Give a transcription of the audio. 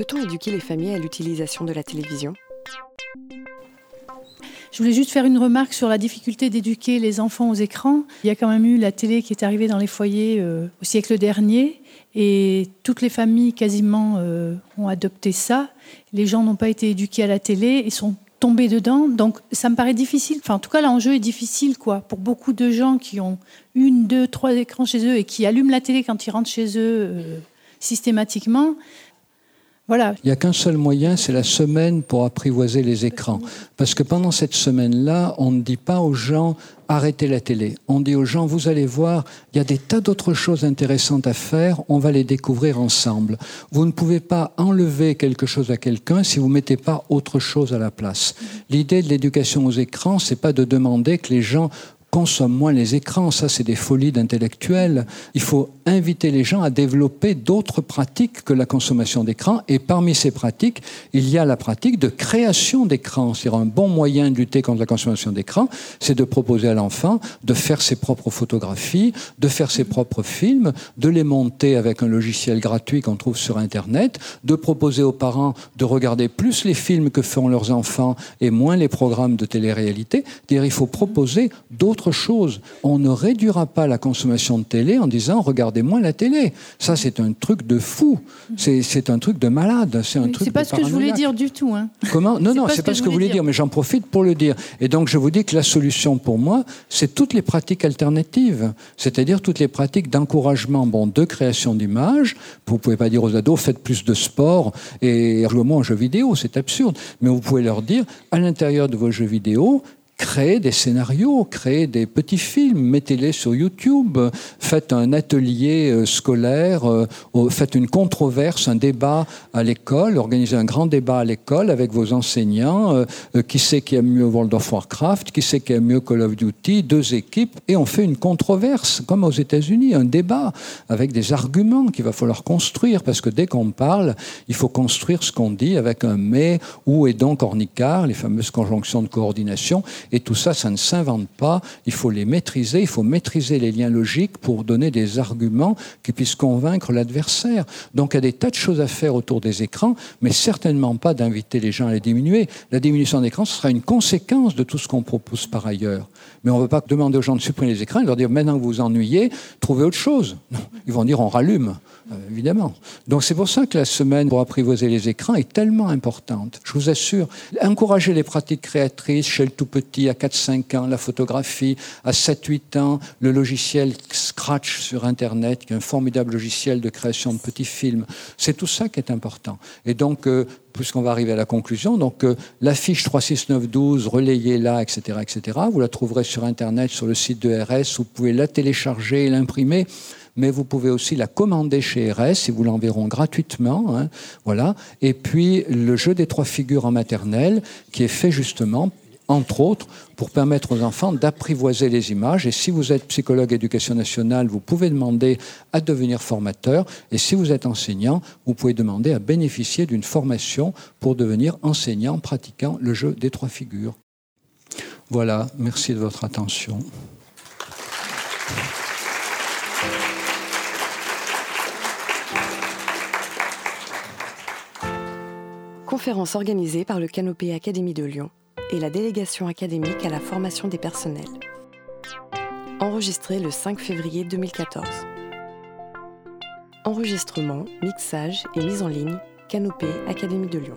Peut-on éduquer les familles à l'utilisation de la télévision? Je voulais juste faire une remarque sur la difficulté d'éduquer les enfants aux écrans. Il y a quand même eu la télé qui est arrivée dans les foyers euh, au siècle dernier et toutes les familles quasiment euh, ont adopté ça. Les gens n'ont pas été éduqués à la télé et sont tombés dedans. Donc ça me paraît difficile. Enfin, en tout cas, l'enjeu est difficile quoi. Pour beaucoup de gens qui ont une, deux, trois écrans chez eux et qui allument la télé quand ils rentrent chez eux euh, systématiquement, il n'y a qu'un seul moyen, c'est la semaine pour apprivoiser les écrans. Parce que pendant cette semaine-là, on ne dit pas aux gens arrêtez la télé. On dit aux gens, vous allez voir, il y a des tas d'autres choses intéressantes à faire, on va les découvrir ensemble. Vous ne pouvez pas enlever quelque chose à quelqu'un si vous ne mettez pas autre chose à la place. L'idée de l'éducation aux écrans, c'est pas de demander que les gens consomme moins les écrans. Ça, c'est des folies d'intellectuels. Il faut inviter les gens à développer d'autres pratiques que la consommation d'écran. Et parmi ces pratiques, il y a la pratique de création d'écran. C'est un bon moyen de lutter contre la consommation d'écran, c'est de proposer à l'enfant de faire ses propres photographies, de faire ses propres films, de les monter avec un logiciel gratuit qu'on trouve sur Internet, de proposer aux parents de regarder plus les films que font leurs enfants et moins les programmes de télé-réalité. Il faut proposer d'autres chose. On ne réduira pas la consommation de télé en disant regardez moins la télé. Ça, c'est un truc de fou. C'est un truc de malade. C'est un truc. C'est pas ce que je voulais dire du tout. Hein. Comment? Non, non, c'est pas ce que, vous voulez dire. mais j'en profite pour le dire. Et donc, je vous dis que la solution pour moi, c'est toutes les pratiques alternatives, c'est-à-dire toutes les pratiques d'encouragement, bon, de création d'images. Vous pouvez pas dire aux ados faites plus de sport et jouez moins aux jeux vidéo, c'est absurde. Mais vous pouvez leur dire à l'intérieur de vos jeux vidéo, créez des scénarios, créez des petits films, mettez-les sur YouTube, faites un atelier euh, scolaire, euh, faites une controverse, un débat à l'école, organisez un grand débat à l'école avec vos enseignants, euh, qui sait qui aime mieux World of Warcraft, qui sait qui aime mieux Call of Duty, deux équipes, et on fait une controverse, comme aux États-Unis, un débat avec des arguments qu'il va falloir construire, parce que dès qu'on parle, il faut construire ce qu'on dit avec un mais, où est donc ornicar, les fameuses conjonctions de coordination, et tout ça, ça ne s'invente pas. Il faut les maîtriser. Il faut maîtriser les liens logiques pour donner des arguments qui puissent convaincre l'adversaire. Donc il y a des tas de choses à faire autour des écrans, mais certainement pas d'inviter les gens à les diminuer. La diminution d'écran, ce sera une conséquence de tout ce qu'on propose par ailleurs. Mais on ne veut pas demander aux gens de supprimer les écrans et leur dire maintenant que vous vous ennuyez, trouvez autre chose. Non, ils vont dire on rallume. Euh, évidemment. Donc c'est pour ça que la semaine pour apprivoiser les écrans est tellement importante. Je vous assure, encourager les pratiques créatrices chez le tout petit à 4-5 ans, la photographie à 7-8 ans, le logiciel Scratch sur Internet, qui est un formidable logiciel de création de petits films. C'est tout ça qui est important. Et donc, euh, puisqu'on va arriver à la conclusion, donc euh, l'affiche 36912, relayez-la, etc., etc. Vous la trouverez sur Internet, sur le site de RS. Vous pouvez la télécharger et l'imprimer mais vous pouvez aussi la commander chez RS, ils vous l'enverront gratuitement. Hein, voilà. Et puis le jeu des trois figures en maternelle, qui est fait justement entre autres, pour permettre aux enfants d'apprivoiser les images. Et si vous êtes psychologue éducation nationale, vous pouvez demander à devenir formateur. Et si vous êtes enseignant, vous pouvez demander à bénéficier d'une formation pour devenir enseignant pratiquant le jeu des trois figures. Voilà, merci de votre attention. conférence organisée par le Canopé Académie de Lyon et la délégation académique à la formation des personnels. Enregistré le 5 février 2014. Enregistrement, mixage et mise en ligne, Canopé Académie de Lyon.